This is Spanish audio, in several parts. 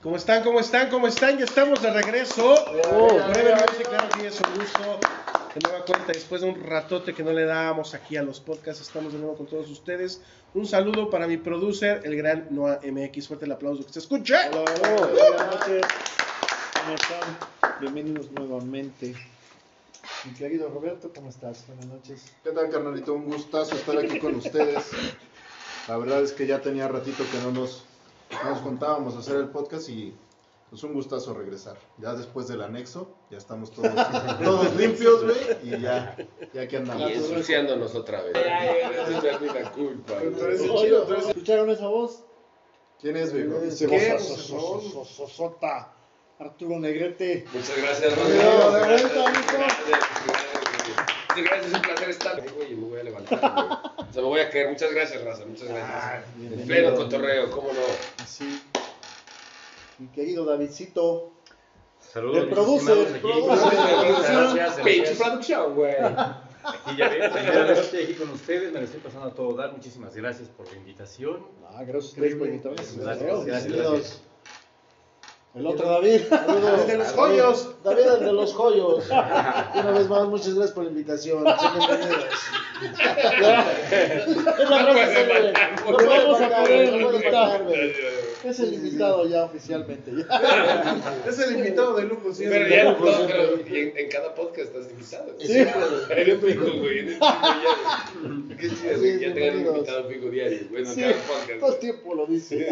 ¿Cómo están? ¿Cómo están? ¿Cómo están? Ya estamos de regreso. Oh, brevemente, claro que es un gusto. De nueva cuenta, después de un ratote que no le dábamos aquí a los podcasts, estamos de nuevo con todos ustedes. Un saludo para mi producer, el gran Noah MX. Fuerte el aplauso que se escuche. Hola, hola, buenas noches. ¿Cómo están? Bienvenidos nuevamente. Mi querido Roberto, ¿cómo estás? Buenas noches. ¿Qué tal, carnalito? Un gustazo estar aquí con ustedes. La verdad es que ya tenía ratito que no nos, no nos juntábamos a hacer el podcast y es un gustazo regresar. Ya después del anexo, ya estamos todos, todos limpios, güey, y ya, ya que andamos. Y ensuciándonos otra vez. Es mi culpa. Tú eres el Oye, chido, tú eres el- ¿Escucharon esa voz? ¿Quién es, voz sosota. Arturo Negrete. Muchas gracias, Rodrigo. de vuelta, Gracias, amigo. gracias. Muchas gracias, es un placer estar. Güey, me voy a levantar. güey. O sea, me voy a caer. Muchas gracias, Raza. Muchas Ah, gracias. En bienvenido. pleno cotorreo, ¿cómo no? Así. Mi querido Davidcito. Saludos, El producer. Gracias, Pinche gracias. producción, güey. Aquí ya ven, primera estoy aquí con ustedes, me lo estoy pasando a todo dar. Muchísimas gracias por la invitación. Ah, gracias a ustedes por invitarme. Gracias, gracias, Bienvenidos. El otro David. El de los joyos. David, el de los joyos. Una vez más, muchas gracias por la invitación. Sean bienvenidos. Es la frase célebre. Lo vamos a poner, No puede faltar, güey. Es el invitado ya oficialmente. ya. Es el invitado de lujo, sí. Pero ya, el no, pero y en, en cada podcast estás invitado. Sí. En el fijo, güey. En el fijo ya. Qué chido, güey. Ya tengan invitado fijo diario. Bueno, en Sí, cada podcast. todo el tiempo lo dice.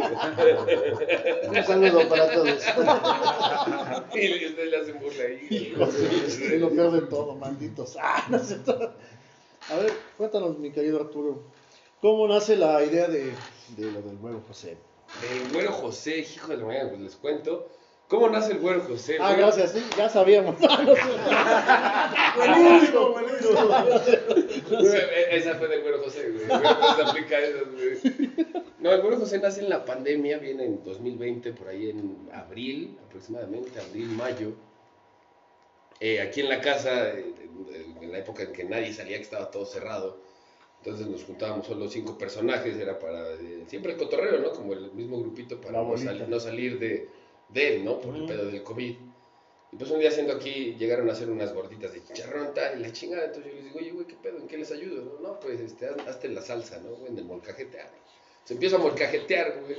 Un saludo para todos. Y ustedes le hacen burla ahí. Hijos, es lo peor de todo, malditos. Ah, no sé todo. A ver, cuéntanos, mi querido Arturo. ¿Cómo nace la idea de, de lo del huevo José? El güero José, hijo de la mañana, pues les cuento. ¿Cómo nace el güero José? Ah, gracias, sí, ya sabíamos. Buenísimo, buenísimo. E- Esa fue del güero José, güey. Güero aplica güey. No, el güero José nace en la pandemia, viene en 2020, por ahí en abril, aproximadamente, abril, mayo. Eh, aquí en la casa, eh, en, en la época en que nadie salía, que estaba todo cerrado. Entonces nos juntábamos solo cinco personajes, era para eh, siempre el cotorreo, ¿no? Como el mismo grupito para no, bolita. sal- no salir de, de él, ¿no? Por el pedo del COVID. Y pues un día siendo aquí, llegaron a hacer unas gorditas de chicharrón, tal, y la chingada. Entonces yo les digo, oye, güey, ¿qué pedo? ¿En qué les ayudo? No, no pues, este, haz- hazte la salsa, ¿no? Güey, en el molcajetear. Se empieza a molcajetear, güey.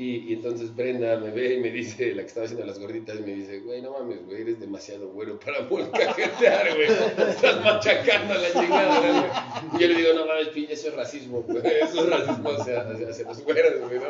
Y, y entonces Brenda me ve y me dice, la que estaba haciendo las gorditas, me dice, güey, no mames, güey, eres demasiado güero para molcajetear, güey. Estás machacando a la chingada, güey. Y yo le digo, no mames, pinche, eso es racismo, güey. Eso es racismo hacia, hacia, hacia los güeros, güey, ¿no?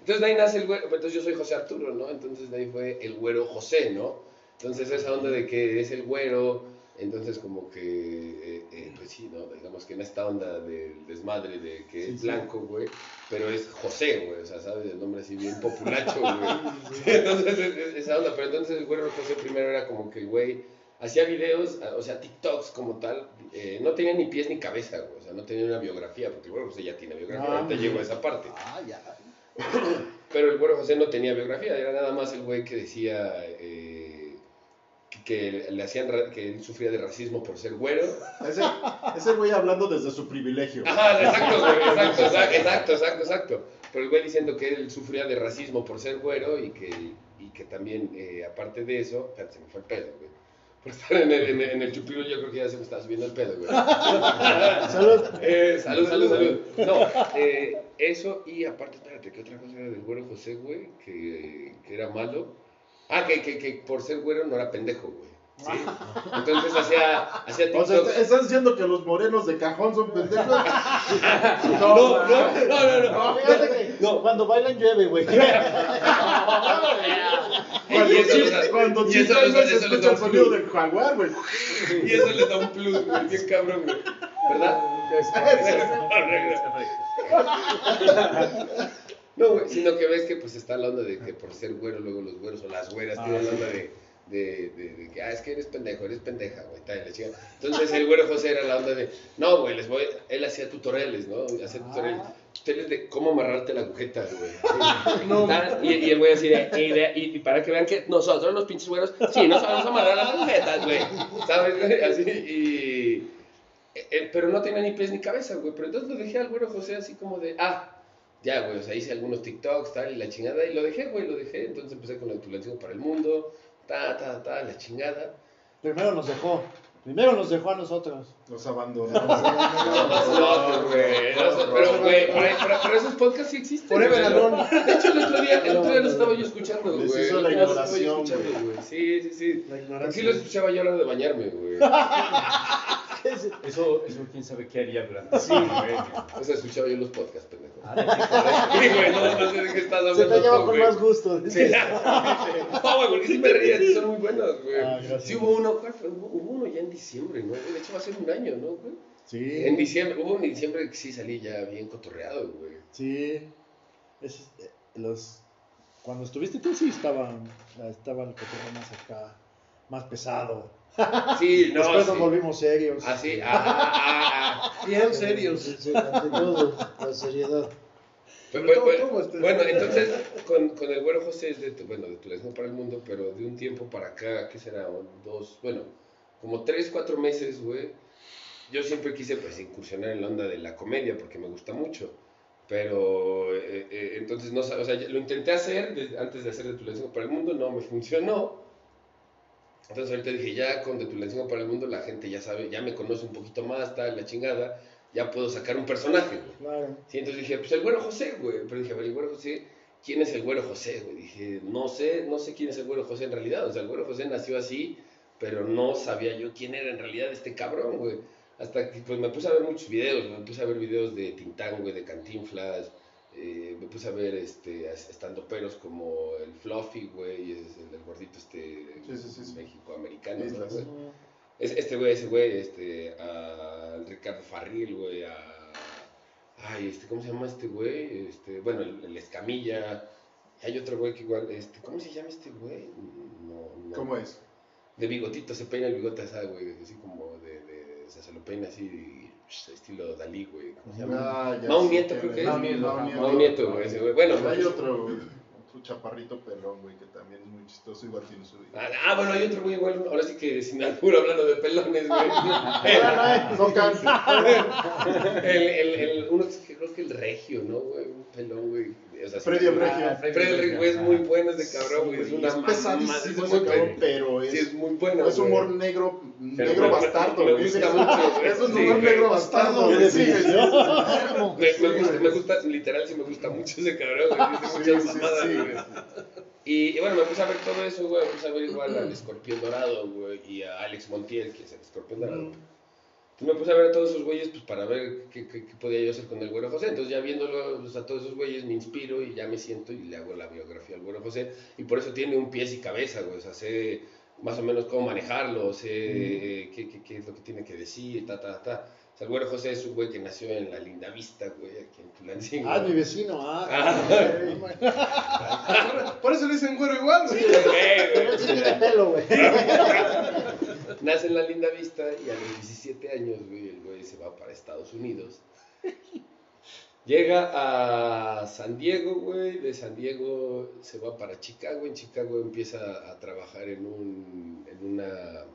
Entonces de ahí nace el güero, entonces yo soy José Arturo, ¿no? Entonces de ahí fue el güero José, ¿no? Entonces esa onda de que es el güero, entonces como que, eh, eh, pues sí, ¿no? Digamos que en esta onda del desmadre de que Sí, es blanco, güey, pero es José, güey, o sea, ¿sabes? El nombre así bien populacho, güey. entonces es- es- esa onda, pero entonces el güero José primero era como que el güey hacía videos, ah, o sea, TikToks como tal, eh, no tenía ni pies ni cabeza, güey, o sea, no tenía una biografía, porque el güero José ya tiene biografía, Ah, ahorita llego a esa parte. Ah, ya. Pero el güero José no tenía biografía, era nada más el güey que decía eh, que, le hacían que él sufría de racismo por ser güero. Ese, ese güey hablando desde su privilegio. Ajá, exacto, güey, exacto, exacto, exacto, exacto, exacto. Pero el güey diciendo que él sufría de racismo por ser güero y que, y que también, eh, aparte de eso, espérate, se me fue el pedo, güey. Por estar en el, en el, en el chupiro yo creo que ya se me estaba subiendo el pedo, güey. Salud. Eh, salud, salud, salud. No, eh, eso y aparte, espérate, ¿qué otra cosa era del güero José, güey? Que, que era malo. Ah, que, que, que por ser güero no era pendejo, güey. ¿sí? Entonces hacía, hacía O sea. ¿estás diciendo que los morenos de cajón son pendejos? No, no, no, no, no. No, fíjate que cuando bailan llueve, güey. Cuando, Y eso chis- les da- cuando y eso chistas, les da- güey, se eso les escucha da el un sonido del jaguar, güey. Y eso le da un plus, güey, bien cabrón, güey. ¿Verdad? No, güey, sino que ves que pues está la onda de que por ser güero, luego los güeros o las güeras Ah, tienen la onda de, de, de, de que, ah, es que eres pendejo, eres pendeja, güey, tal, la chica. Entonces el güero José era la onda de, no, güey, les voy, él hacía tutoriales, ¿no? Hacía tutoriales, Ah. tutoriales de cómo amarrarte la agujeta, güey. Y, y el güey así de, y, de- y- y para que vean que nosotros los pinches güeros, sí, nos sabemos amarrar las agujetas, güey, ¿sabes, güey? Así, y... eh, eh, pero no tenía ni pies ni cabeza, güey. Pero entonces lo dejé al güero José así como de, ah, ya, güey, o sea, hice algunos TikToks, tal, y la chingada, y lo dejé, güey, lo dejé. Entonces empecé con el Tulancingo para el mundo, ta, ta, ta, la chingada. Primero nos dejó. Primero nos dejó a nosotros. Los abandonó. No, güey, pero, güey, pero, pero- pero esos podcasts sí existen. Forever alone. De hecho, el otro día, el otro día lo estaba yo escuchando, güey. Les hizo la ignoración, güey. Sí, sí, sí. La ignorancia. sí lo escuchaba yo a la hora de bañarme, güey. Eso, eso quién sabe qué haría durante sí, güey. O sea, escuchaba yo los podcasts, pendejo. Ah, Sí, güey, no, no sé de qué estás hablando. Se te lleva con más gusto. Sí. No, güey, porque sí me reía, sí son muy buenos, güey. Ah, gracias. sí hubo uno, ¿cuál fue? Hubo, hubo uno ya en diciembre, ¿no? De hecho va a ser un año, ¿no, güey? Sí. En diciembre, hubo en diciembre que sí salí ya bien cotorreado, güey. Sí. Es- eh, los, cuando estuviste tú sí estaba, estaba el cotorreo más acá, más pesado. Sí, no, Después sí. nos volvimos serios. Así, ah, ah, ah. Bien serios. Sí, sí, ante todo, la seriedad. Pero, Pero bueno, ¿cómo estás? bueno, entonces, con, con el güero José, es de, tu- bueno, de Turismo para el Mundo, pero de un tiempo para acá, ¿qué será? Dos, bueno, como tres, cuatro meses, güey. Yo siempre quise, pues, incursionar en la onda de la comedia, porque me gusta mucho. Pero, eh, eh, entonces, no, o sea, lo intenté hacer antes de hacer de Turismo para el Mundo, no me funcionó. Entonces, ahorita dije, ya con de Turismo para el Mundo, la gente ya sabe, ya me conoce un poquito más, tal, la chingada, ya puedo sacar un personaje, güey. Claro. Sí, entonces dije, pues el güero José, güey. Pero dije, a ver, el güero José, ¿quién es el güero José, güey? Dije, no sé, no sé quién es el güero José en realidad. O sea, el güero José nació así, pero no sabía yo quién era en realidad este cabrón, güey. Hasta que pues me puse a ver muchos videos, me puse a ver videos de Tintán, güey, de Cantinflas. Eh, me puse a ver este, estando peros como el Fluffy, güey, el, el gordito este Sí, sí, sí. México-americano, ¿no, güey? Es- este güey, ese güey, este, a Ricardo Farril, güey, a... Ay, este, ¿cómo se llama este güey? Este, bueno, el, el Escamilla. Y hay otro güey que igual, este, ¿cómo se llama este güey? No, no. ¿Cómo es? De bigotito, se peina el bigote, esa, güey, así como de, de, o sea, se lo peina así, estilo Dalí, güey, ¿cómo se llama? Ah, Mau sé Nieto, creo que es. Mau Nieto, Mau. Nieto. Güey, ese güey. Bueno, hay pues- otro, güey, otro chaparrito pelón, güey, que también es muy chistoso, igual tiene su... Ah, ah, bueno, hay otro güey igual, ahora sí que sin albur hablando de pelones, güey. No cansa. El, el, el, uno que creo que el regio, ¿no, güey? Un pelón, güey. O sea, Freddy sí, el Regio. Freddy Regio, es muy bueno ese cabrón, güey. es una es mamá, pesadísimo es ese muy cabrón, pe- pero es... Sí, es muy bueno. Es humor güey. negro, Pero negro me- bastardo, me güey. gusta Es- mucho. Es un Sí, humor güey. negro bastardo, güey. Sí. Me, me gusta, me gusta, literal, sí me gusta mucho ese cabrón, güey. Dice muchas Sí, sí, mamadas, sí. güey. Y, y bueno, me puse a ver todo eso, güey. Me puse a ver igual al Escorpión Dorado, güey, y a Alex Montiel, que es el Escorpión Dorado. Entonces me puse a ver a todos esos güeyes, pues para ver qué, qué, qué podía yo hacer con el Güero José. Entonces ya viéndolo pues, a todos esos güeyes me inspiro y ya me siento y le hago la biografía al Güero José. Y por eso tiene un pies y cabeza, güey. O sea, sé más o menos cómo manejarlo, sé eh, qué, qué, qué es lo que tiene que decir, ta, ta, ta. O sea, el Güero José es un güey que nació en la Linda Vista, güey, aquí en Tulancingo. Ah, mi vecino. Ah, Ah. Por eso le dicen güero igual, güey. Sí, güey, Pero güey. sí tiene pelo, güey. Nace en la linda vista y a los 17 años, güey, el güey se va para Estados Unidos. Llega a San Diego, güey, de San Diego se va para Chicago, en Chicago empieza a trabajar en, un, en, una,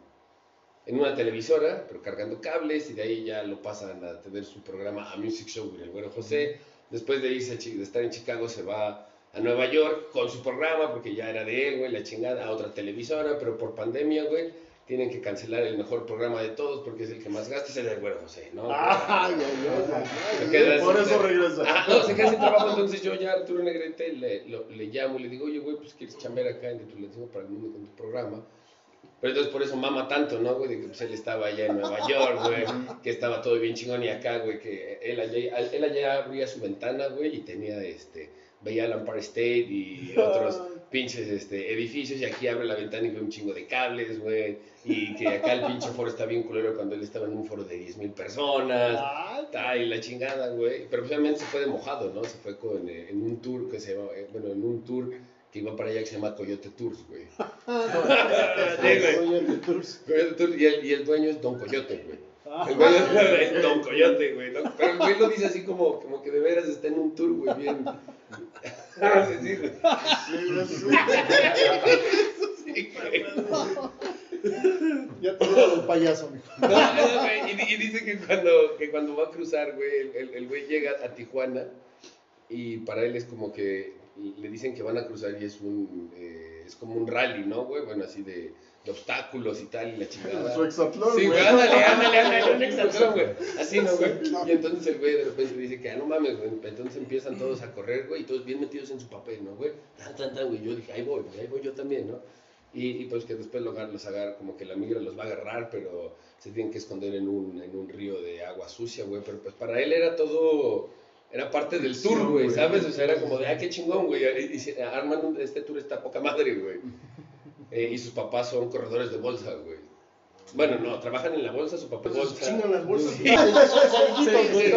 en una televisora, pero cargando cables, y de ahí ya lo pasan a tener su programa A Music Show, güey, el güero José. Después de, irse, de estar en Chicago se va a Nueva York con su programa, porque ya era de él, güey, la chingada, a otra televisora, pero por pandemia, güey, tienen que cancelar el mejor programa de todos porque es el que más gasta, es el del güero José, ¿no? Ay, ay, ay, Se ay. queda Por eso regresa. Ah, no, se queda sin trabajo, entonces yo ya Arturo Negrete le, lo- le llamo y le digo, oye, güey, pues quieres chambear acá en digo para el mundo con tu programa. Pero entonces por eso mama tanto, ¿no, güey? De que pues él estaba allá en Nueva York, güey, que estaba todo bien chingón y acá, güey, que él allá, él allá abría su ventana, güey, y tenía, este, veía el Empire State y otros pinches este, edificios y aquí abre la ventana y ve un chingo de cables, güey, y que acá el pinche foro está bien culero cuando él estaba en un foro de 10 mil personas. Ay, Ta, y la chingada, güey. Pero obviamente se fue de mojado, ¿no? Se fue con, eh, en un tour que se llama, eh, bueno, en un tour que iba para allá que se llama Coyote Tours, güey. Coyote Tours. Coyote Tours, y el, y el dueño es Don Coyote, güey. Ah. El güey es Don Coyote, güey. ¿no? Pero el güey lo dice así como, como que de veras está en un tour, güey, bien. Sí. Ya te digo el payaso, mijo. No, y, y dice que cuando, que cuando va a cruzar, güey, el, el- el güey llega a Tijuana y para él es como que le dicen que van a cruzar y es un eh, es como un rally, ¿no, güey? Bueno, así de, de obstáculos y tal y la chingada. Su exatlón, Sí, güey. ándale, ándale, ándale, un exatlón, güey. Así, ¿no, güey? Y entonces el güey de repente dice que, ah, no mames, güey. Entonces empiezan todos a correr, güey, y todos bien metidos en su papel, ¿no, güey? Tan, tan, tan, güey. Yo dije, ahí voy, güey, ahí voy yo también, ¿no? Y, y pues que después los, los agarra, como que la migra los va a agarrar, pero se tienen que esconder en un, en un río de agua sucia, güey. Pero pues para él era todo, era parte del tour, güey. ¿sabes? O sea, era como de, ah, qué chingón, güey. Y, y se- arman este tour, está poca madre, güey. Eh, y sus papás son corredores de bolsa, güey. Bueno, no, trabajan en la bolsa, su papá es Pues bolsa. chingan las bolsas. Sí. Güey.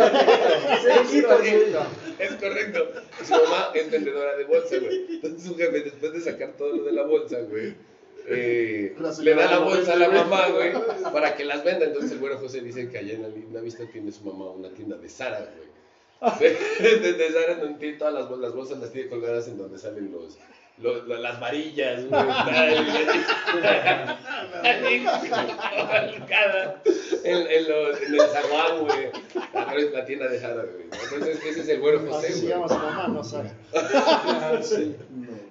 Es correcto. Su mamá es vendedora de bolsa, güey. Entonces su jefe, después de sacar todo lo de la bolsa, güey, eh, le da la bolsa a la mamá, güey, para que las venda. Entonces el güero José dice que allá en la linda vista tiene su mamá una tienda de Sara, güey. De, de, Zara, donde tiene todas las, las bolsas las tiene colgadas en donde salen los, los- lo- las varillas, güey. en, en, los- en el zaguán, güey. Es la tienda de Sara, güey. Entonces ese es el güero José, güey. llama su mamá, no sabe.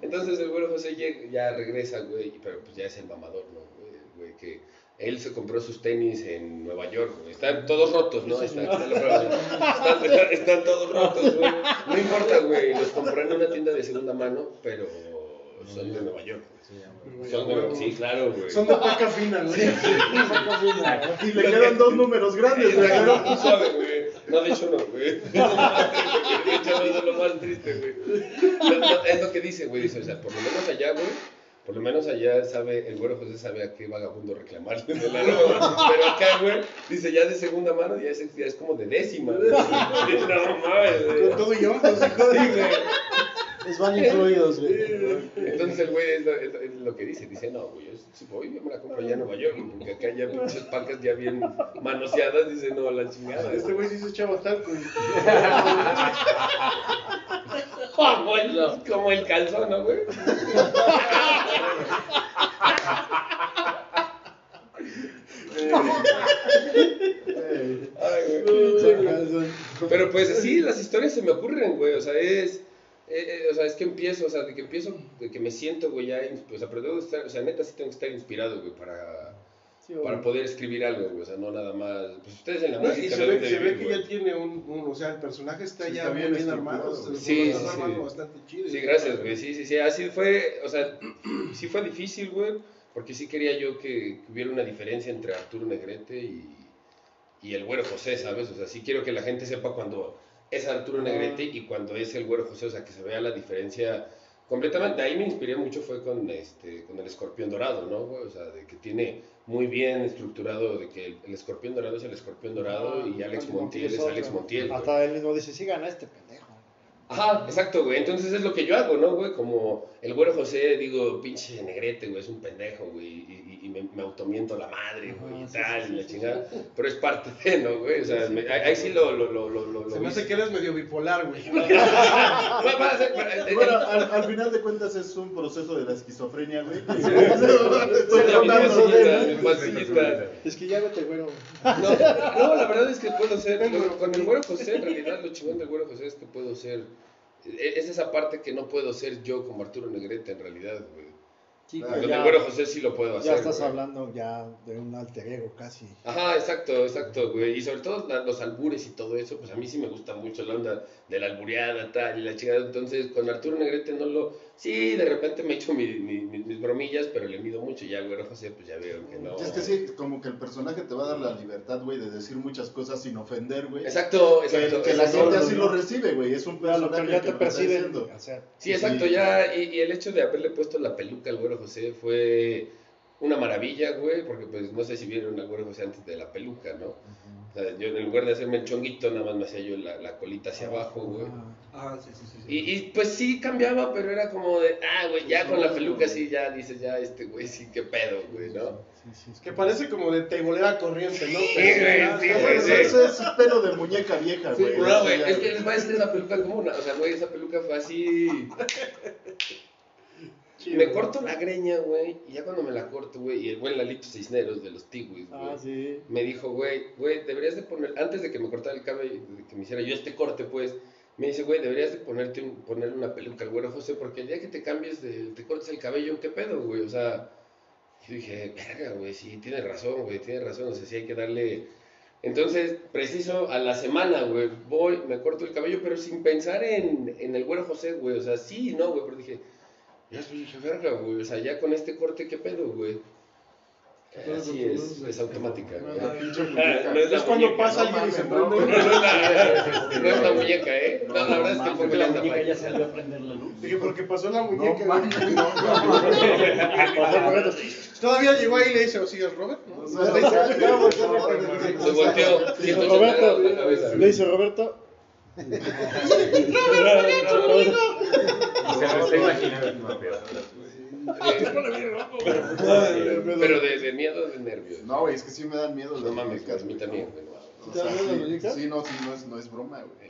Entonces el güero José ya regresa, güey, pero pues ya es el mamador, ¿no? Güey, güey, que él se compró sus tenis en Nueva York, güey. Están todos rotos, ¿no? Están, están, están- están todos rotos, güey. No importa, güey. Los compró en una tienda de segunda mano, pero son de Nueva York. güey. Son de, sí, claro, güey. Son de paca fina, güey. Y le quedan dos números grandes, güey. Exacto, tú sabes, güey. No, de hecho no, güey. De hecho no, eso es lo más triste, güey. No, no, Es lo que dice, güey. Dice, o sea, por lo menos allá, güey. Por lo menos allá sabe, el güero José sabe a qué vagabundo reclamarle de la ropa. Pero acá, güey, dice ya de segunda mano, ya es, ya es como de décima. güey. No mames, güey. Con todo y yo, los hijos Sí, güey. Les van incluidos, güey. Entonces el güey es lo, es lo- es lo que dice, dice, no, güey, yo si voy, yo me la compro allá en Nueva York, porque acá ya pinches pacas ya bien manoseadas, dice, no, la chingada. Este güey sí se echaba talco. y- Como el, como el calzón, ¿no, güey? Ay, güey. Pero pues sí, las historias se me ocurren, güey. O sea, es. Eh, eh, o sea, es que empiezo, o sea, de que empiezo, de que me siento, güey, ya. O sea, pero debo estar, o sea, neta sí tengo que estar inspirado, güey, para, para poder escribir algo, güey. O sea, no nada más. Pues ustedes en la No, música. y se ve, se ve que güey. ya tiene un, un- o sea, el personaje está Sí, ya está bien bien, armado, Sí, sí. armando bastante chido. Sí, gracias, güey. Sí, sí, sí. Así fue, o sea, sí fue difícil, güey, porque sí quería yo que, que hubiera una diferencia entre Arturo Negrete y, y el Güero José, ¿sabes? O sea, sí quiero que la gente sepa cuando es Arturo Negrete y cuando es el Güero José, o sea, que se vea la diferencia completamente. Ahí me inspiré mucho fue con, este, con el Escorpión Dorado, ¿no? O sea, de que tiene muy bien estructurado, de que el, el Escorpión Dorado es el Escorpión Dorado y Alex Montiel es Alex Montiel. Hasta él mismo dice, sí gana este pendejo. Ajá, exacto, güey. Entonces es lo que yo hago, ¿no, güey? Como el güero José, digo, pinche negrete, güey, es un pendejo, güey. Y, y- y me, me automiento la madre, güey, y sí, tal, sí, y la sí, chingada. Pero es parte de, ¿no, güey? O sea, me- ahí ahí sí lo. lo, lo, lo, lo Se lo me hace que eres medio bipolar, güey. Bueno, al, al final de cuentas es un proceso de la esquizofrenia, güey. Es que ya vete, güero. No, no, la verdad es que puedo ser, con- con el güero José, en realidad lo chingón del güero José es que puedo ser, es esa parte que no puedo ser yo como Arturo Negrete en realidad, güey. Sí, el ya, güero José sí lo puedo hacer. ya estás güey. hablando ya de un alter ego casi. Ajá, exacto, exacto, güey. Y sobre todo los albures y todo eso, pues a mí sí me gusta mucho la onda de la albureada, tal, y la chingada. Entonces, con Arturo Negrete no lo... Sí, de repente me echo mi- mi- mi- mis bromillas, pero le mido mucho. Y ya, güero José, pues ya veo que no. Es que sí, como que el personaje te va a dar la libertad, güey, de decir muchas cosas sin ofender, güey. Exacto, Que, exacto. que la exacto. gente así lo recibe, güey. Es un personaje que ya te. O sea, Sí, exacto, Sí. ya, y, y el hecho de haberle puesto la peluca al güero José fue una maravilla, güey, porque pues no sé si vieron al güero José antes de la peluca, ¿no? O sea, yo en lugar de hacerme el chonguito, nada más me hacía yo la, la colita hacia abajo, güey. Ah, sí, sí, sí. sí. Y, y, pues sí cambiaba, pero era como de, ah, güey, ya con la peluca sí, ya dices, ya este güey sí, qué pedo, güey, ¿no? sí, sí, sí. Que parece como de teibolera corriente, ¿no? Sí, güey, Ah, sí, ah, güey, Eso, sí. eso es pelo de muñeca vieja, güey. No, es que les voy a decir esa peluca como una, o sea, güey, esa peluca fue así. Me corto la greña, güey, y ya cuando me la corto, güey, y el buen Lalito Cisneros de los Tiwis, güey. Ah, sí. me dijo, güey, güey, deberías de poner, antes de que me cortara el cabello, de que me hiciera yo este corte, pues, Me dice, güey, deberías de ponerte un, ponerle una peluca al güero José, porque el día que te cambies, de, te cortes el cabello, ¿qué pedo, güey? O sea, yo dije, verga, güey, sí, tiene razón, güey, tiene razón, o sea, sí hay que darle... Entonces, preciso, a la semana, güey, voy, me corto el cabello, pero sin pensar en, en el güero José, güey, o sea, sí no, güey, pero dije, ya soy dije, verga, güey, o sea, ya con este corte, ¿qué pedo, güey? Así es, es automática. No es la Es cuando muñeca, pasa no alguien y se prende. no es la, no es la muñeca, ¿eh? No, la verdad es que Porque la muñeca ya salió a prender la luz. Dije, porque pasó la No, muñeca. Roberto. Todavía llegó ahí y le dice, ¿sí es Robert? O. Se volteó 180 Roberto, le dice Roberto. Se lo está imaginando. Pero de, de miedo o de nervios. No, güey, es que sí me dan miedo No las mames, muñecas, a mí también, güey. no. O ¿Te dan sea, miedo las sí? Sí, no, sí, no es, no es broma, güey.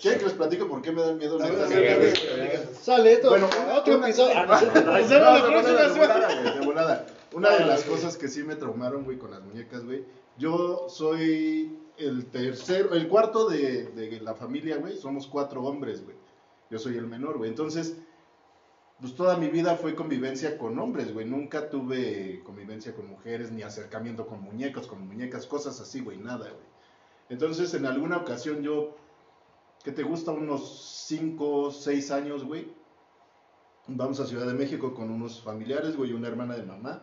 ¿Quieren que les platico por qué me dan miedo? Ver, ver. Sale esto. Bueno, otro episodio. Ah, de la volada, de. Una de las cosas que sí me traumaron, güey, con las muñecas, güey. Yo soy el tercero, el cuarto de, de la familia, güey. Somos cuatro hombres, güey. Yo soy el menor, güey. Entonces, pues toda mi vida fue convivencia con hombres, güey. Nunca tuve convivencia con mujeres, ni acercamiento con muñecos, con muñecas, cosas así, güey, nada, güey. Entonces, en alguna ocasión yo, ¿qué te gusta? Unos 5, 6 años, güey. Vamos a Ciudad de México con unos familiares, güey, una hermana de mamá.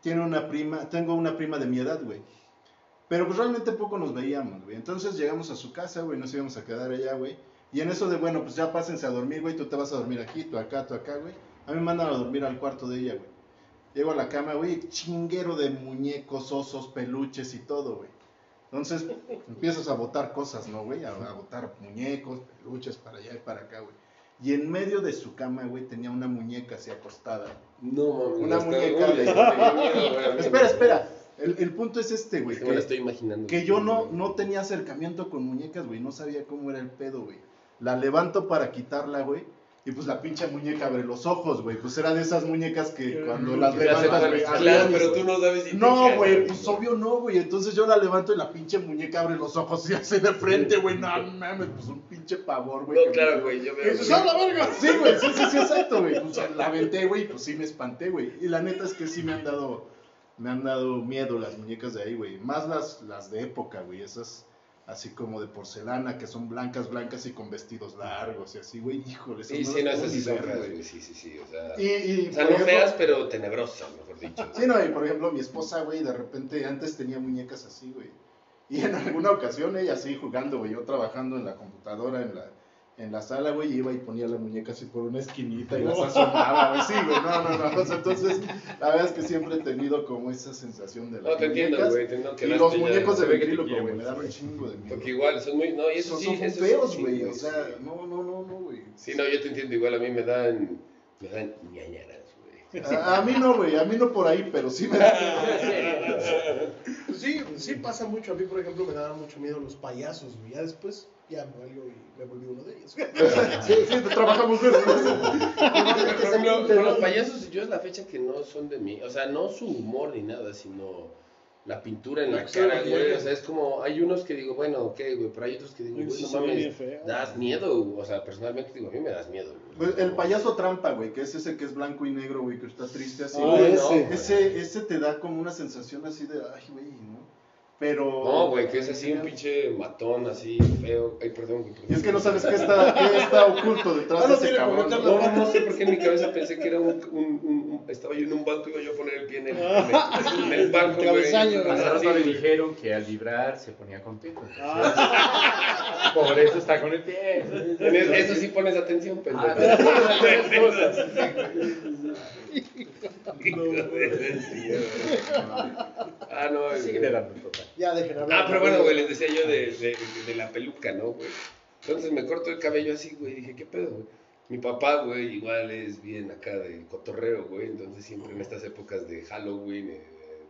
Tiene una prima, tengo una prima de mi edad, güey. Pero pues realmente poco nos veíamos, güey. Entonces llegamos a su casa, güey, nos íbamos a quedar allá, güey. Y en eso de, bueno, pues ya pásense a dormir, güey, tú te vas a dormir aquí, tú acá, tú acá, güey. A mí me mandan a dormir al cuarto de ella, güey. Llego a la cama, güey, chinguero de muñecos, osos, peluches y todo, güey. Entonces empiezas a botar cosas, ¿no, güey? A, a botar muñecos, peluches para allá y para acá, güey. Y en medio de su cama, güey, tenía una muñeca así acostada. No mames. Una muñeca de- miedo. Espera, espera. El, el punto es este, güey. Es que me estoy imaginando. que yo no, no tenía acercamiento con muñecas, güey. No sabía cómo era el pedo, güey. La levanto para quitarla, güey. Y pues la pinche muñeca abre los ojos, güey. Pues era de esas muñecas que cuando las levantas, güey. Claro, pero tú no sabes si No, güey, pues obvio no, güey. Entonces yo la levanto y la pinche muñeca abre los ojos y hace de frente, güey. No mames, pues un pinche pavor, güey. No, me claro, güey, yo dices, ¡ah, la verga! Sí, güey, sí, sí, sí, exacto, güey. Pues la aventé, güey, pues sí me espanté, güey. Y la neta es que sí me han dado, me han dado miedo las muñecas de ahí, güey. Más las, las de época, güey. Esas así como de porcelana, que son blancas, blancas y con vestidos largos y así, güey. Híjole, Sí, no sí, no, esas sí son feas, güey. Sí, sí, sí. O sea, Y, y, o sea por no ejemplo- feas, pero tenebrosas, mejor dicho. Sí, no, y por ejemplo, mi esposa, güey, de repente antes tenía muñecas así, güey. Y en alguna ocasión ella así jugando, güey, yo trabajando en la computadora, en la, en la sala, güey, iba y ponía la muñeca así por una esquinita y las asomaba, güey. Sí, güey, no, no, no. O sea, entonces, la verdad es que siempre he tenido como esa sensación de las No, te entiendo, muñecas. güey. que Y los muñecos de ventríloco, güey, me dan un chingo de miedo. Porque igual, son muy. No, y eso Esos sí. son esos feos, sí, güey, o sí. sea, no, no, no, no, güey. Sí, no, yo te entiendo. Igual a mí me dan. Me dan ñañaras, güey. A, a mí no, güey, a mí no por ahí, pero sí me da miedo. Pues sí, sí pasa mucho. A mí, por ejemplo, me daban mucho miedo los payasos, güey. Ya después, ya me valió y me volví uno de ellos. Sí, sí, trabajamos de eso. Con los payasos, yo es la fecha que no son de mí. O sea, no su humor ni nada, sino la pintura en la cara, güey. O sea, es como. Hay unos que digo, bueno, ok, güey. Pero hay otros que digo, güey, Sí, no mames. Das miedo. O sea, personalmente digo, a mí me das miedo, güey. Pues, el payaso trampa, güey, que es ese que es blanco y negro, güey, que está triste así, Ah, güey. ese. no, ese, ese te da como una sensación así de, ay, güey, ¿no? Pero... No, güey, que es así un pinche matón, así, feo. Ay, perdón, güey. Y es que no sabes qué está, qué está oculto detrás Ah, de ese cabrón. ¿no? No, sé por qué en mi cabeza pensé que era un, un, un- un- estaba yo en un banco y iba yo a poner el pie en el, en el, en el banco, güey. Travesaño, Hace Ajá, rato le güey. dijeron que al vibrar se ponía contento. Ah, Por eso está con el pie. En el- eso sí pones atención, pendejo. Ah, pero cosas. Ah, no, total. ya dejen hablar. Ah, pero bueno, güey, les decía yo de, de, de la peluca, ¿no, güey? Entonces me corto el cabello así, güey, dije, ¿qué pedo, güey? Mi papá, güey, igual es bien acá del cotorreo, güey, entonces siempre en estas épocas de Halloween, eh,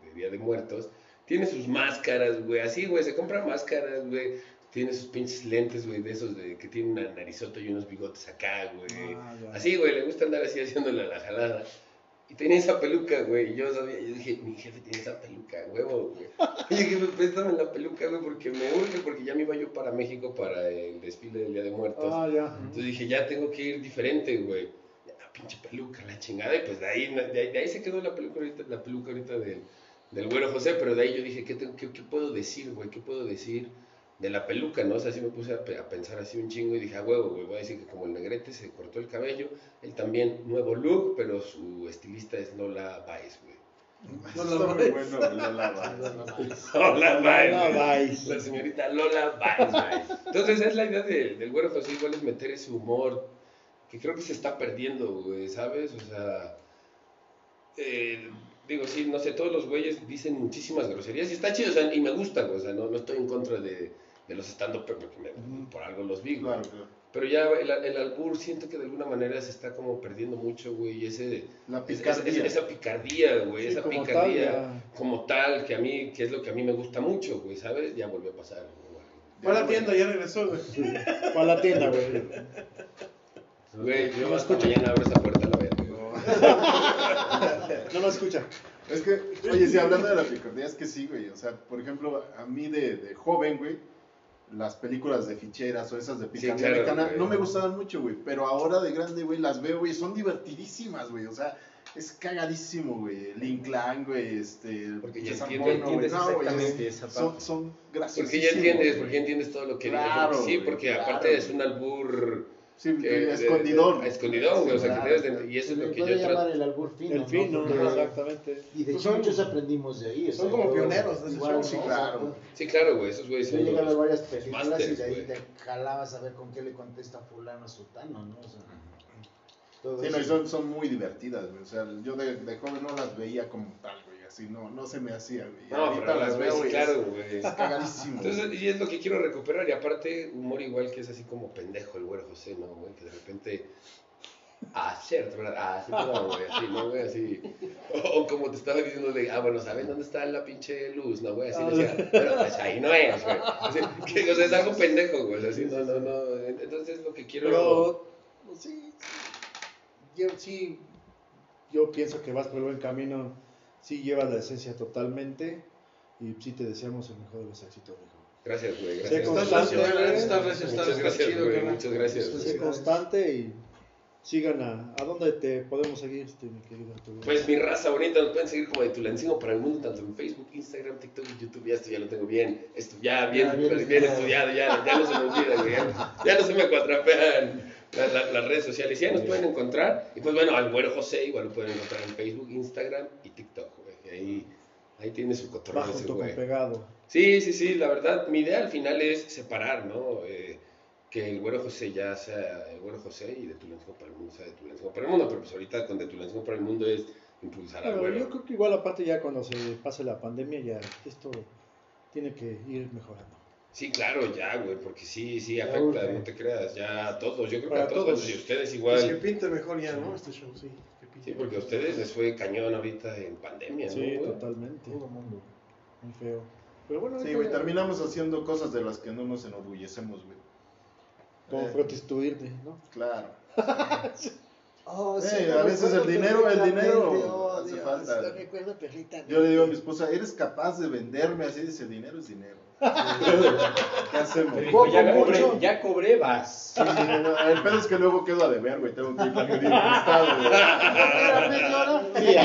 de, de Día de Muertos, tiene sus máscaras, güey, así, güey, se compra máscaras, güey, tiene sus pinches lentes, güey, de esos de que tiene una narizota y unos bigotes acá, güey. Ah. Así, güey, le gusta andar así haciéndole a la jalada. Y tenía esa peluca, güey. Y yo sabía, yo dije, mi jefe tiene esa peluca, huevo, güey. Oye, jefe, préstame la peluca, güey, porque me urge, porque ya me iba yo para México para el desfile del Día de Muertos. Ah, ya. Entonces dije, ya tengo que ir diferente, güey. La pinche peluca, la chingada. Y pues de ahí, de ahí, de ahí se quedó la peluca ahorita, la peluca ahorita del, del güero José. Pero de ahí yo dije, ¿qué, tengo- qué, qué puedo decir, güey? ¿Qué puedo decir de la peluca, no? O sea, así me puse a, pe- a pensar así un chingo y dije, a huevo, güey, voy a decir que como el negrete se cortó el cabello, él también nuevo look, pero su estilista es Lola Baez, güey. Está muy bueno, Lola Baez. Lola Baez. Lola. Baez. La señorita Lola Baez, güey. Entonces es la idea de- del güero José, igual es meter ese humor que creo que se está perdiendo, güey, ¿sabes? O sea, eh, digo, sí, no sé, todos los güeyes dicen muchísimas groserías y está chido, o sea, y me gusta, güey, o sea, no, no estoy en contra de, de los stand-up, por algo los vi, güey. Claro, claro. Pero ya el, el albur siento que de alguna manera se está como perdiendo mucho, güey, ese... La es- picardía. es- esa picardía, güey, Sí, esa como picardía tal, como tal, que a mí, que es lo que a mí me gusta mucho, güey, ¿sabes? Ya volvió a pasar, güey. Fue a la tienda, ya regresó, güey. Para la tienda, güey. Güey, yo No hasta escucho. mañana abro esa puerta a la verga, güey. No lo escucha. Es que, oye, sí, hablando de la picardía, es que sí, güey. O sea, por ejemplo, a mí de, de joven, güey, las películas de ficheras o esas de picardía claro, mexicana güey. no me gustaban mucho, güey. Pero ahora de grande, güey, las veo, güey, son divertidísimas, güey. O sea, es cagadísimo, güey. Lin Clan, güey, este. Porque ya César entiendes- No, exactamente es- esa son, parte. son graciosísimos. Porque ya entiendes, güey. porque ya entiendes todo lo que Claro, digo. Sí, güey, porque claro, aparte es güey. un albur Sí, que- escondidón. de- escondidón, güey, o sea, que Claro. debes de- y eso es lo que yo llamar trato. el albur fino. El fino, Porque- exactamente. Y de Pues son- muchos aprendimos de ahí. son como pioneros de sí, claro. Sí, claro, güey, esos güeyes Yo a varias películas y de ahí te jalabas a ver con qué le contesta fulano a sutano, ¿no? O sea, todo Sí, eso. no, y son, son muy divertidas, güey. O sea, yo de, de joven no las veía como tal, güey. Así no, no se me hacía, güey. No, ahorita pero las güey, claro, es- güey. Es cagadísimo. Entonces, y es lo que quiero recuperar. Y aparte, humor igual que es así como pendejo el güero José, ¿no, güey? Que de repente. Ah, cierto, ¿verdad? Ah, sí, no, güey, así, ¿no, güey? Así. O, o como te estaba diciendo de, ah, bueno, ¿saben dónde está la pinche luz? No, güey, así decía, pero pues ahí no es, güey. Así, que, o sea, es algo pendejo, güey. Así, no, no, no. Entonces, lo que quiero. Pero, sí, yo sí, yo pienso que vas por el buen camino, sí llevas la esencia totalmente y sí te deseamos el mejor de los éxitos, mijo. Gracias, güey. Sé Gracias. constante, Estás güey. estás recio, estás Muchas gracias, chido, güey. Muchas gracias. Sé güey. constante y sigan a, a dónde te podemos seguir, este, mi querido Arturo? Pues mi raza bonita, nos pueden seguir como de Tulancingo para el mundo, tanto en Facebook, Instagram, TikTok y YouTube. Ya esto ya lo tengo bien, esto ya bien, Ya, bien bien, estudiado. estudiado, ya, ya no se me olvida, güey. Ya, ya no se me acuatrapean la- la- las redes sociales. Ya nos pueden encontrar. Y pues bueno, al güero José igual lo pueden encontrar en Facebook, Instagram y TikTok, güey. que Ahí, ahí tiene su cotorreo Va ese junto con güey. pegado. Sí, sí, sí, la verdad, mi idea al final es separar, ¿no? Eh, que el güero José ya sea el güero José y de Tulancingo para el mundo sea de Tulancingo para el mundo, pero pues ahorita con de Tulancingo para el mundo es impulsar al güero. yo creo que igual aparte ya cuando se pase la pandemia ya esto tiene que ir mejorando. Sí, claro, ya, güey, porque sí, sí Ya afecta, urge. no te creas, ya a todos, yo creo que Para a todos, todos. y ustedes Pues que igual. pinte mejor ya, ¿no? Este show, sí. que pinte Sí, porque a ustedes les fue cañón ahorita en pandemia, Sí, ¿no? güey? totalmente. Todo mundo. Muy feo. Pero bueno, Sí, güey, ya- terminamos haciendo cosas de las que no nos enorgullecemos, güey. como Eh, prostituirte, ¿no? Claro. Oh, Eh, a veces el dinero- el dinero Oh, hace Dios, falta. lo recuerdo perfectamente. Yo le digo a mi esposa, ¿eres capaz de venderme así? Dice, dinero es dinero. ¿Qué hacemos? Te Sí, dijo, ya cobré, mucho. ya cobré, vas. sí, el pedo es que luego quedo a deber, güey. Tengo que ir a Sí,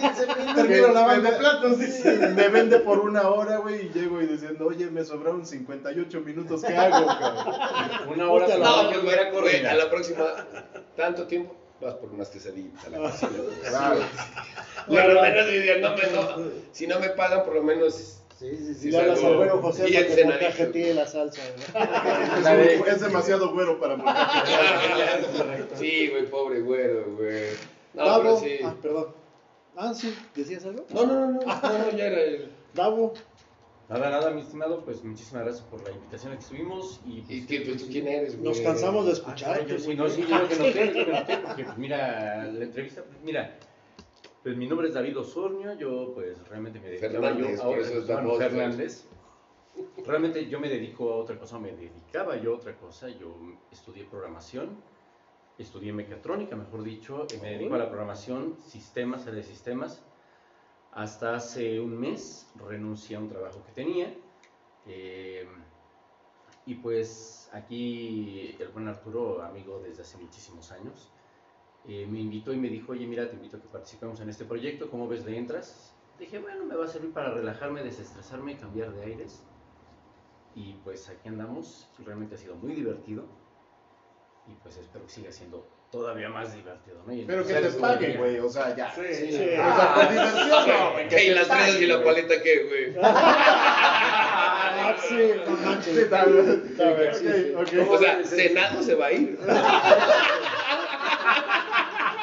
15 minutos. Termino me- lavando me- platos. Me vende por una hora, güey, y llego y diciendo, oye, me sobraron 58 minutos, ¿qué hago, cabrón? Una hora la- No, pues volver a güey, coordinar. a la próxima, tanto tiempo, vas por unas quesadillas a la cocina. güey. Claro. Por lo menos, diría, no me, no, si no me pagan, por lo menos Sí, sí, Y sí. güero José cenadito. montaje la salsa. Es, es demasiado güero para morir. Sí, güey, pobre güero, güey. No, Davo, pero sí. ah, perdón. Ah, sí, ¿decías algo? No, no, no, no, no, no, ya era el... Davo, Nada, nada, mi estimado, pues muchísimas gracias por la invitación a que estuvimos. Y, pues, ¿Y qué, pues, tú quién eres, güey? nos cansamos de Ah, escucharte. caray, yo sí, no, sí, yo lo que yo lo que noté, porque pues mira, la entrevista, pues mira, pues mi nombre es David Osornio, yo pues realmente me dedico Fernández, yo a por otra eso es cosa, David, Fernández. Realmente yo me dedico a otra cosa, me dedicaba yo a otra cosa, yo estudié programación estudié mecatrónica, mejor dicho, y me dedico a la programación, sistemas, área de sistemas. Hasta hace un mes renuncié a un trabajo que tenía. eh, y pues aquí el buen Arturo, amigo desde hace muchísimos años, eh, me invitó y me dijo, oye, mira, te invito a que participemos en este proyecto, ¿cómo ves le entras? Dije, bueno, me va a servir para relajarme, desestresarme, cambiar de aires. Y pues aquí andamos, realmente ha sido muy divertido. Y pues espero que siga siendo todavía más divertido, ¿no? Pero que te paguen, güey, o sea, ya. Sí, Sí. sí. O sea, por diversión, no, güey. que ¿Y te las fresas y la paleta qué, güey? Ah, sí. Sí, está bien. Está bien, sí, sí. O sea, Senado se va a ir.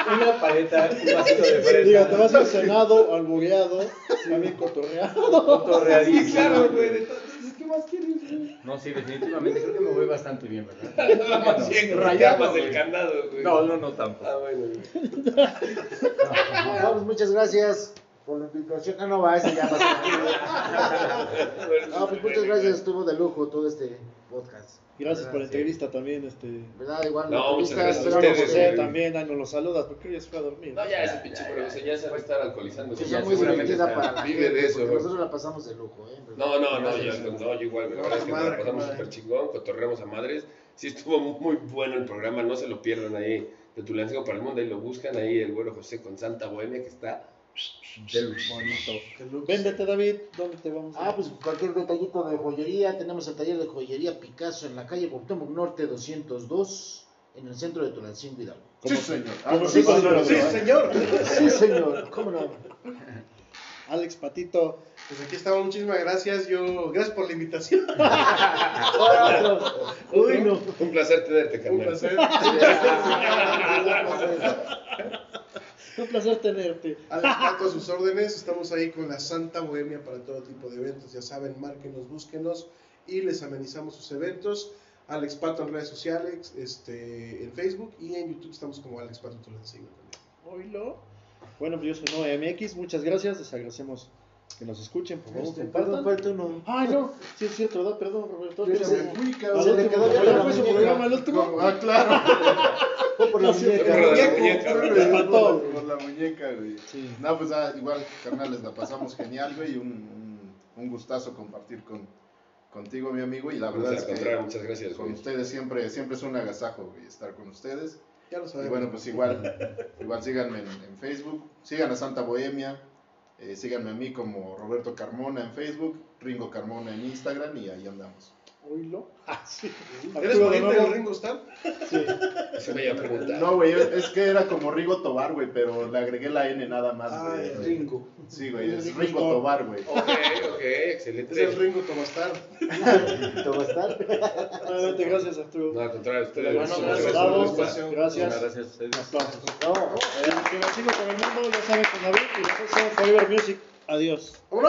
Una paleta, un vasito de fresa. Diga, te vas al Senado, albureado, también cotorreado. cotorreadísimo. Sí, claro, güey. Entonces, ¿qué más quieres, güey? No, sí, definitivamente creo que me voy bastante bien, ¿verdad? Te amas güey. el candado, güey. No, no, no tampoco. Ah, bueno, güey. Vamos, muchas gracias por la invitación. Ah, no, va, ese ya pasó. No, pues muchas gracias, estuvo de lujo todo este podcast. Gracias por la entrevista también, este. ¿Verdad? Igual No, la muchas entrevista, gracias a ustedes, que- güey. también, ahí nos lo saludas, porque ya se fue a dormir. No, ya ese pinche profesor ya se va a estar alcoholizando. sí, ya muy seguramente está- para la Vive gente, de eso, nosotros la pasamos de lujo, ¿eh? No, no, no, yo, no, yo igual. La verdad es que madre, nos la pasamos súper chingón, cotorreamos a madres. Sí estuvo muy bueno el programa, no se lo pierdan ahí. De Tulancingo para el Mundo, ahí lo buscan, ahí el güero José con Santa Bohemia, que está del bonito. Véndete, David, ¿dónde te vamos a Ah, pues cualquier detallito de joyería, tenemos el taller de joyería Picasso en la calle Cuauhtémoc Norte 202, en el centro de Tulancingo Hidalgo. Sí, señor. Ah, no, si sí, señor. Sí, señor. Sí, señor, ¿cómo no? Alex Patito. Pues aquí estamos, muchísimas gracias. Yo, gracias por la invitación. Uy, no. Un placer tenerte, Un carnal. placer. Un placer tenerte. Alex Pato, a sus órdenes. Estamos ahí con la Santa Bohemia para todo tipo de eventos. Ya saben, márquenos, búsquenos y les amenizamos sus eventos. Alex Pato en redes sociales, este, en Facebook y en YouTube estamos como Alex Pato Tulancingo también. Oílo. Bueno, pues yo soy Noé MX, muchas gracias, les agradecemos que nos escuchen, por favor, Este, perdón, falta uno. Ay, no, sí es cierto, ¿verdad? Perdón, Roberto. Yo Pensé- me fui, cabrón. Se le quedó ¿Ya programa? Como- Ah, claro. Fue por la muñeca. Por la Muñeco, muñeca, por güey. la- Por la muñeca, güey. Sí. No, pues ah, igual, carnales, la pasamos genial, güey. Un, un, un gustazo compartir con, contigo, mi amigo. Y la verdad Al es contrario, que muchas gracias, con güey. ustedes siempre, siempre es un agasajo, güey, estar con ustedes. Ya lo Y sabemos. bueno, pues igual, igual síganme en, en Facebook, sigan a Santa Bohemia, eh, síganme a mí como Roberto Carmona en Facebook, Ringo Carmona en Instagram y ahí andamos. Oílo. Ah, sí. ¿Eres pariente del Ringo Starr? Sí. Eso me iba a preguntar. No, güey, es que era como Rigo Tobar, güey, pero le agregué la N nada más, Ah, güey. ya. Ringo. Sí, güey, es Ringo Ringo. Tobar, güey. Ok, ok, Es excelente. el Ringo Tomastar. ¿Te va a estar? Nuevamente, gracias, Arturo. No, al contrario, ustedes. Bueno, gracias, espacio. Gracias. Muchas gracias a ustedes. Aplausos. No. Eh, que la sigo con el mundo, ya saben, con David y nosotros somos Forever Music. Adiós.